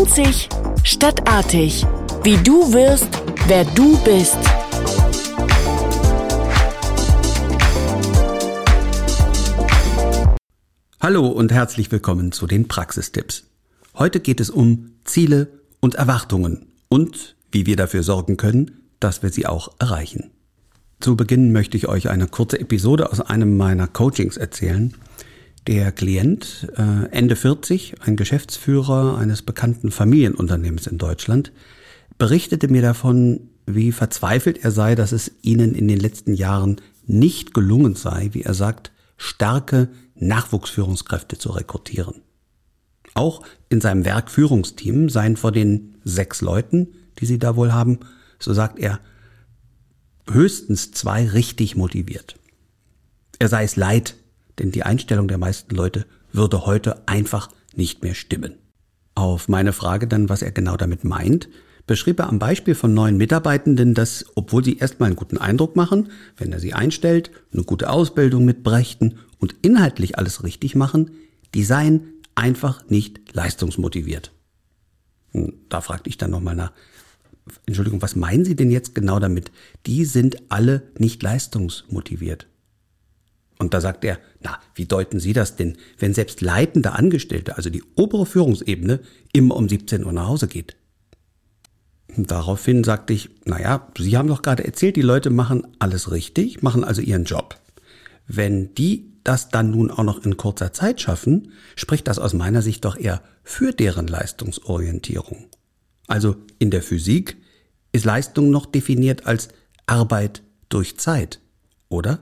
Einzig statt artig. Wie du wirst, wer du bist. Hallo und herzlich willkommen zu den Praxistipps. Heute geht es um Ziele und Erwartungen und wie wir dafür sorgen können, dass wir sie auch erreichen. Zu Beginn möchte ich euch eine kurze Episode aus einem meiner Coachings erzählen. Der Klient, äh, Ende 40, ein Geschäftsführer eines bekannten Familienunternehmens in Deutschland, berichtete mir davon, wie verzweifelt er sei, dass es ihnen in den letzten Jahren nicht gelungen sei, wie er sagt, starke Nachwuchsführungskräfte zu rekrutieren. Auch in seinem Werkführungsteam seien vor den sechs Leuten, die sie da wohl haben, so sagt er, höchstens zwei richtig motiviert. Er sei es leid, denn die Einstellung der meisten Leute würde heute einfach nicht mehr stimmen. Auf meine Frage dann, was er genau damit meint, beschrieb er am Beispiel von neuen Mitarbeitenden, dass, obwohl sie erstmal einen guten Eindruck machen, wenn er sie einstellt, eine gute Ausbildung mitbrächten und inhaltlich alles richtig machen, die seien einfach nicht leistungsmotiviert. Hm, da fragte ich dann nochmal nach, Entschuldigung, was meinen Sie denn jetzt genau damit? Die sind alle nicht leistungsmotiviert. Und da sagt er, na, wie deuten Sie das denn, wenn selbst leitende Angestellte, also die obere Führungsebene, immer um 17 Uhr nach Hause geht? Daraufhin sagte ich, naja, Sie haben doch gerade erzählt, die Leute machen alles richtig, machen also ihren Job. Wenn die das dann nun auch noch in kurzer Zeit schaffen, spricht das aus meiner Sicht doch eher für deren Leistungsorientierung. Also in der Physik ist Leistung noch definiert als Arbeit durch Zeit, oder?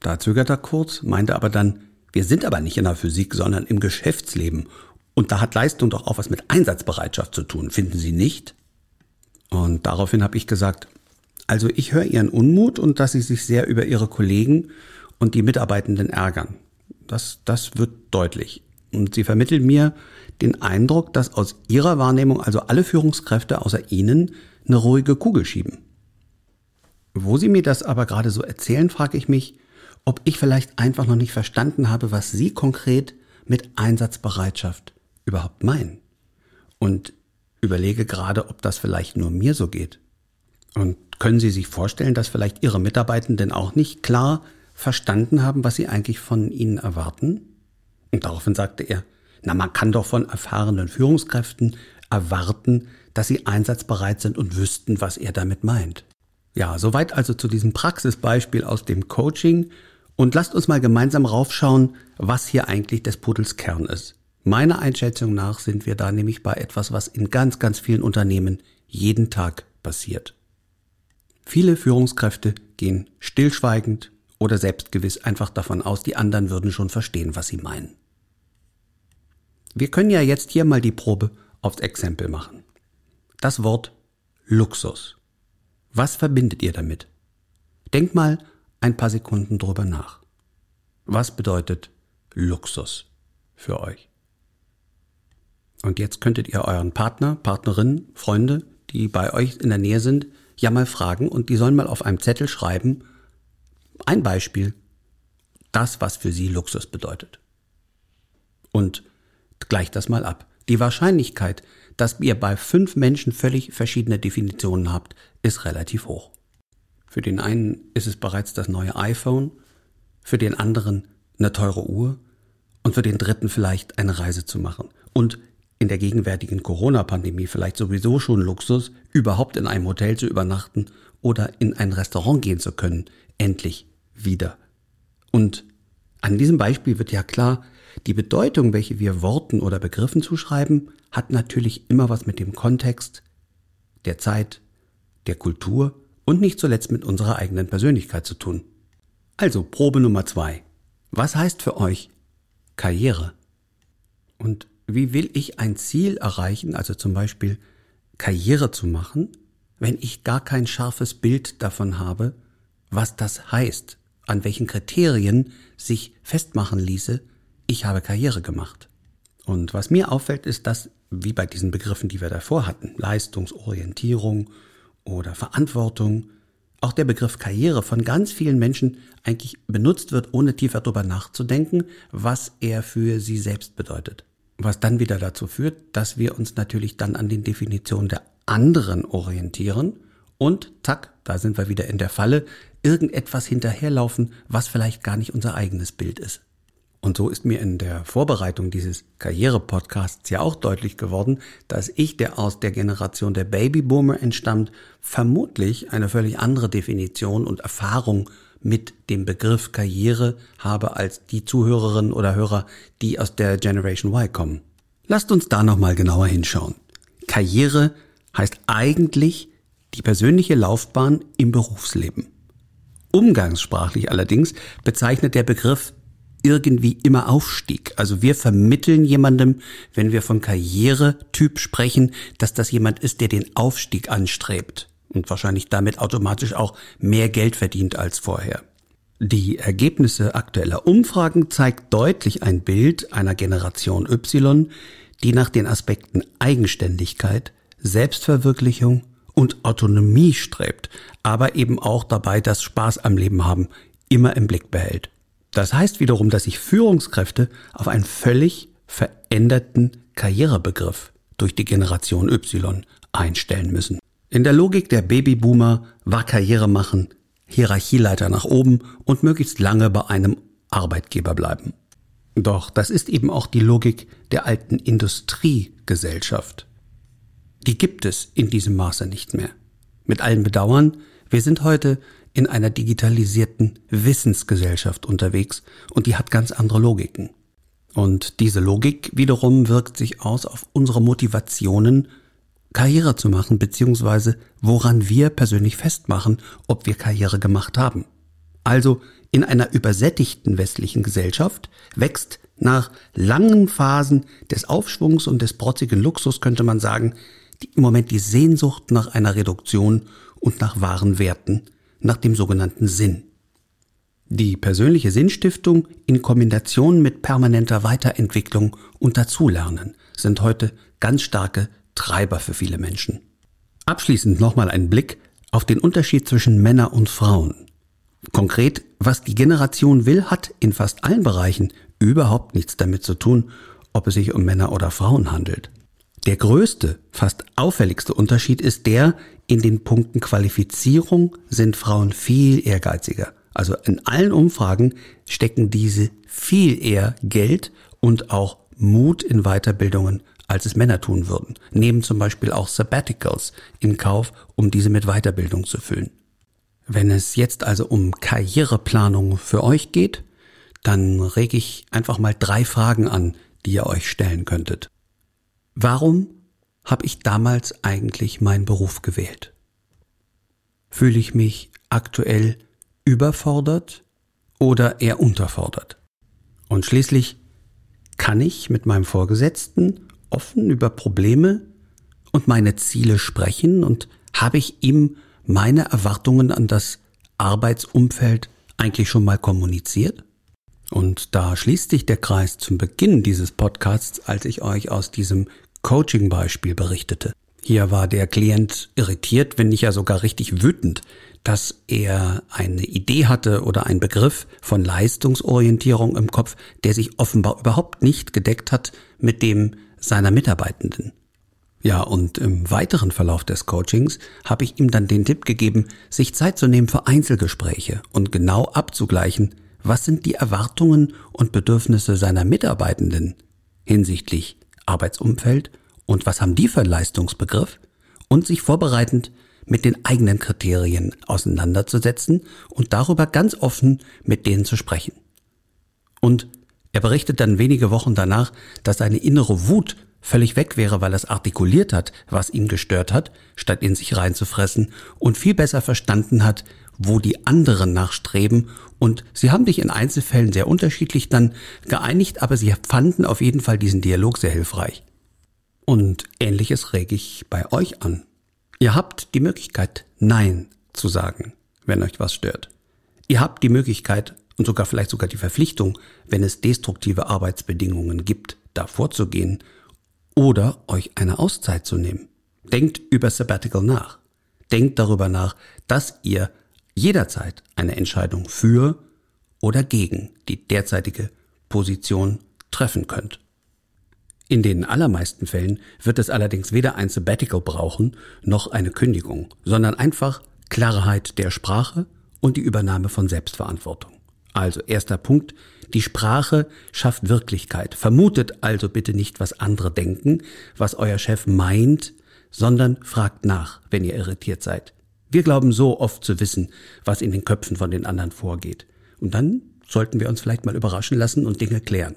Da zögert er kurz, meinte aber dann, wir sind aber nicht in der Physik, sondern im Geschäftsleben. Und da hat Leistung doch auch was mit Einsatzbereitschaft zu tun, finden Sie nicht? Und daraufhin habe ich gesagt, also ich höre Ihren Unmut und dass Sie sich sehr über Ihre Kollegen und die Mitarbeitenden ärgern. Das, das wird deutlich. Und Sie vermitteln mir den Eindruck, dass aus Ihrer Wahrnehmung also alle Führungskräfte außer Ihnen eine ruhige Kugel schieben. Wo Sie mir das aber gerade so erzählen, frage ich mich, ob ich vielleicht einfach noch nicht verstanden habe, was Sie konkret mit Einsatzbereitschaft überhaupt meinen. Und überlege gerade, ob das vielleicht nur mir so geht. Und können Sie sich vorstellen, dass vielleicht Ihre Mitarbeitenden auch nicht klar verstanden haben, was Sie eigentlich von ihnen erwarten? Und daraufhin sagte er, na, man kann doch von erfahrenen Führungskräften erwarten, dass sie einsatzbereit sind und wüssten, was er damit meint. Ja, soweit also zu diesem Praxisbeispiel aus dem Coaching. Und lasst uns mal gemeinsam raufschauen, was hier eigentlich des Pudels Kern ist. Meiner Einschätzung nach sind wir da nämlich bei etwas, was in ganz, ganz vielen Unternehmen jeden Tag passiert. Viele Führungskräfte gehen stillschweigend oder selbstgewiss einfach davon aus, die anderen würden schon verstehen, was sie meinen. Wir können ja jetzt hier mal die Probe aufs Exempel machen. Das Wort Luxus. Was verbindet ihr damit? Denkt mal ein paar Sekunden drüber nach. Was bedeutet Luxus für euch? Und jetzt könntet ihr euren Partner, Partnerin, Freunde, die bei euch in der Nähe sind, ja mal fragen und die sollen mal auf einem Zettel schreiben, ein Beispiel, das, was für sie Luxus bedeutet. Und Gleicht das mal ab. Die Wahrscheinlichkeit, dass ihr bei fünf Menschen völlig verschiedene Definitionen habt, ist relativ hoch. Für den einen ist es bereits das neue iPhone, für den anderen eine teure Uhr und für den dritten vielleicht eine Reise zu machen. Und in der gegenwärtigen Corona-Pandemie vielleicht sowieso schon Luxus, überhaupt in einem Hotel zu übernachten oder in ein Restaurant gehen zu können, endlich wieder. Und an diesem Beispiel wird ja klar, die Bedeutung, welche wir Worten oder Begriffen zuschreiben, hat natürlich immer was mit dem Kontext, der Zeit, der Kultur und nicht zuletzt mit unserer eigenen Persönlichkeit zu tun. Also Probe Nummer zwei. Was heißt für euch Karriere? Und wie will ich ein Ziel erreichen, also zum Beispiel Karriere zu machen, wenn ich gar kein scharfes Bild davon habe, was das heißt, an welchen Kriterien sich festmachen ließe, ich habe Karriere gemacht. Und was mir auffällt, ist, dass, wie bei diesen Begriffen, die wir davor hatten, Leistungsorientierung oder Verantwortung, auch der Begriff Karriere von ganz vielen Menschen eigentlich benutzt wird, ohne tiefer darüber nachzudenken, was er für sie selbst bedeutet. was dann wieder dazu führt, dass wir uns natürlich dann an den Definitionen der anderen orientieren und zack, da sind wir wieder in der Falle, irgendetwas hinterherlaufen, was vielleicht gar nicht unser eigenes Bild ist. Und so ist mir in der Vorbereitung dieses Karriere-Podcasts ja auch deutlich geworden, dass ich, der aus der Generation der Babyboomer entstammt, vermutlich eine völlig andere Definition und Erfahrung mit dem Begriff Karriere habe als die Zuhörerinnen oder Hörer, die aus der Generation Y kommen. Lasst uns da nochmal genauer hinschauen. Karriere heißt eigentlich die persönliche Laufbahn im Berufsleben. Umgangssprachlich allerdings bezeichnet der Begriff irgendwie immer Aufstieg. Also wir vermitteln jemandem, wenn wir von Karrieretyp sprechen, dass das jemand ist, der den Aufstieg anstrebt und wahrscheinlich damit automatisch auch mehr Geld verdient als vorher. Die Ergebnisse aktueller Umfragen zeigt deutlich ein Bild einer Generation Y, die nach den Aspekten Eigenständigkeit, Selbstverwirklichung und Autonomie strebt, aber eben auch dabei das Spaß am Leben haben immer im Blick behält. Das heißt wiederum, dass sich Führungskräfte auf einen völlig veränderten Karrierebegriff durch die Generation Y einstellen müssen. In der Logik der Babyboomer war Karriere machen, Hierarchieleiter nach oben und möglichst lange bei einem Arbeitgeber bleiben. Doch das ist eben auch die Logik der alten Industriegesellschaft. Die gibt es in diesem Maße nicht mehr. Mit allem Bedauern, wir sind heute in einer digitalisierten Wissensgesellschaft unterwegs und die hat ganz andere Logiken. Und diese Logik wiederum wirkt sich aus auf unsere Motivationen, Karriere zu machen, beziehungsweise woran wir persönlich festmachen, ob wir Karriere gemacht haben. Also in einer übersättigten westlichen Gesellschaft wächst nach langen Phasen des Aufschwungs und des protzigen Luxus, könnte man sagen, im Moment die Sehnsucht nach einer Reduktion und nach wahren Werten, nach dem sogenannten Sinn. Die persönliche Sinnstiftung in Kombination mit permanenter Weiterentwicklung und Dazulernen sind heute ganz starke Treiber für viele Menschen. Abschließend nochmal ein Blick auf den Unterschied zwischen Männer und Frauen. Konkret, was die Generation will, hat in fast allen Bereichen überhaupt nichts damit zu tun, ob es sich um Männer oder Frauen handelt. Der größte, fast auffälligste Unterschied ist der, in den Punkten Qualifizierung sind Frauen viel ehrgeiziger. Also in allen Umfragen stecken diese viel eher Geld und auch Mut in Weiterbildungen, als es Männer tun würden. Nehmen zum Beispiel auch Sabbaticals in Kauf, um diese mit Weiterbildung zu füllen. Wenn es jetzt also um Karriereplanung für euch geht, dann rege ich einfach mal drei Fragen an, die ihr euch stellen könntet. Warum habe ich damals eigentlich meinen Beruf gewählt? Fühle ich mich aktuell überfordert oder eher unterfordert? Und schließlich, kann ich mit meinem Vorgesetzten offen über Probleme und meine Ziele sprechen und habe ich ihm meine Erwartungen an das Arbeitsumfeld eigentlich schon mal kommuniziert? Und da schließt sich der Kreis zum Beginn dieses Podcasts, als ich euch aus diesem Coaching-Beispiel berichtete. Hier war der Klient irritiert, wenn nicht ja sogar richtig wütend, dass er eine Idee hatte oder einen Begriff von Leistungsorientierung im Kopf, der sich offenbar überhaupt nicht gedeckt hat mit dem seiner Mitarbeitenden. Ja, und im weiteren Verlauf des Coachings habe ich ihm dann den Tipp gegeben, sich Zeit zu nehmen für Einzelgespräche und genau abzugleichen, was sind die Erwartungen und Bedürfnisse seiner Mitarbeitenden hinsichtlich Arbeitsumfeld und was haben die für einen Leistungsbegriff und sich vorbereitend mit den eigenen Kriterien auseinanderzusetzen und darüber ganz offen mit denen zu sprechen. Und er berichtet dann wenige Wochen danach, dass seine innere Wut völlig weg wäre, weil es artikuliert hat, was ihn gestört hat, statt in sich reinzufressen und viel besser verstanden hat, wo die anderen nachstreben und sie haben dich in Einzelfällen sehr unterschiedlich dann geeinigt, aber sie fanden auf jeden Fall diesen Dialog sehr hilfreich. Und ähnliches rege ich bei euch an. Ihr habt die Möglichkeit, Nein zu sagen, wenn euch was stört. Ihr habt die Möglichkeit und sogar vielleicht sogar die Verpflichtung, wenn es destruktive Arbeitsbedingungen gibt, da vorzugehen oder euch eine Auszeit zu nehmen. Denkt über Sabbatical nach. Denkt darüber nach, dass ihr jederzeit eine Entscheidung für oder gegen die derzeitige Position treffen könnt. In den allermeisten Fällen wird es allerdings weder ein Sabbatical brauchen noch eine Kündigung, sondern einfach Klarheit der Sprache und die Übernahme von Selbstverantwortung. Also erster Punkt, die Sprache schafft Wirklichkeit. Vermutet also bitte nicht, was andere denken, was euer Chef meint, sondern fragt nach, wenn ihr irritiert seid. Wir glauben so oft zu wissen, was in den Köpfen von den anderen vorgeht. Und dann sollten wir uns vielleicht mal überraschen lassen und Dinge klären.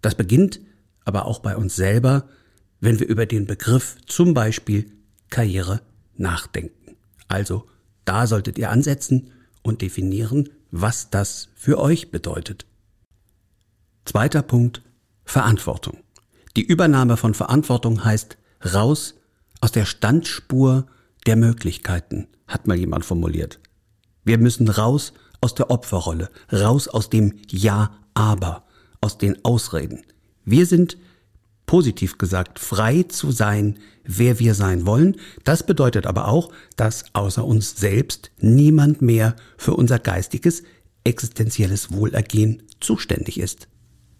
Das beginnt aber auch bei uns selber, wenn wir über den Begriff zum Beispiel Karriere nachdenken. Also da solltet ihr ansetzen und definieren, was das für euch bedeutet. Zweiter Punkt, Verantwortung. Die Übernahme von Verantwortung heißt raus aus der Standspur der Möglichkeiten, hat mal jemand formuliert. Wir müssen raus aus der Opferrolle, raus aus dem Ja, aber, aus den Ausreden. Wir sind, positiv gesagt, frei zu sein, wer wir sein wollen. Das bedeutet aber auch, dass außer uns selbst niemand mehr für unser geistiges, existenzielles Wohlergehen zuständig ist.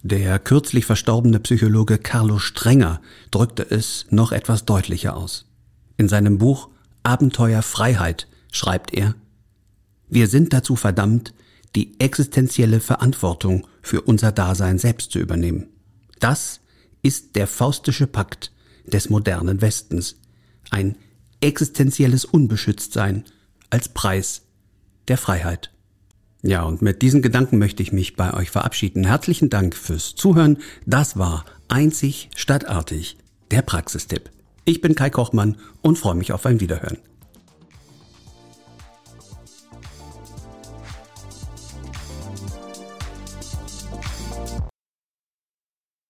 Der kürzlich verstorbene Psychologe Carlo Strenger drückte es noch etwas deutlicher aus. In seinem Buch Abenteuer Freiheit schreibt er, wir sind dazu verdammt, die existenzielle Verantwortung für unser Dasein selbst zu übernehmen. Das ist der faustische Pakt des modernen Westens, ein existenzielles Unbeschütztsein als Preis der Freiheit. Ja, und mit diesen Gedanken möchte ich mich bei euch verabschieden. Herzlichen Dank fürs Zuhören. Das war einzig stadtartig, der Praxistipp. Ich bin Kai Kochmann und freue mich auf ein Wiederhören.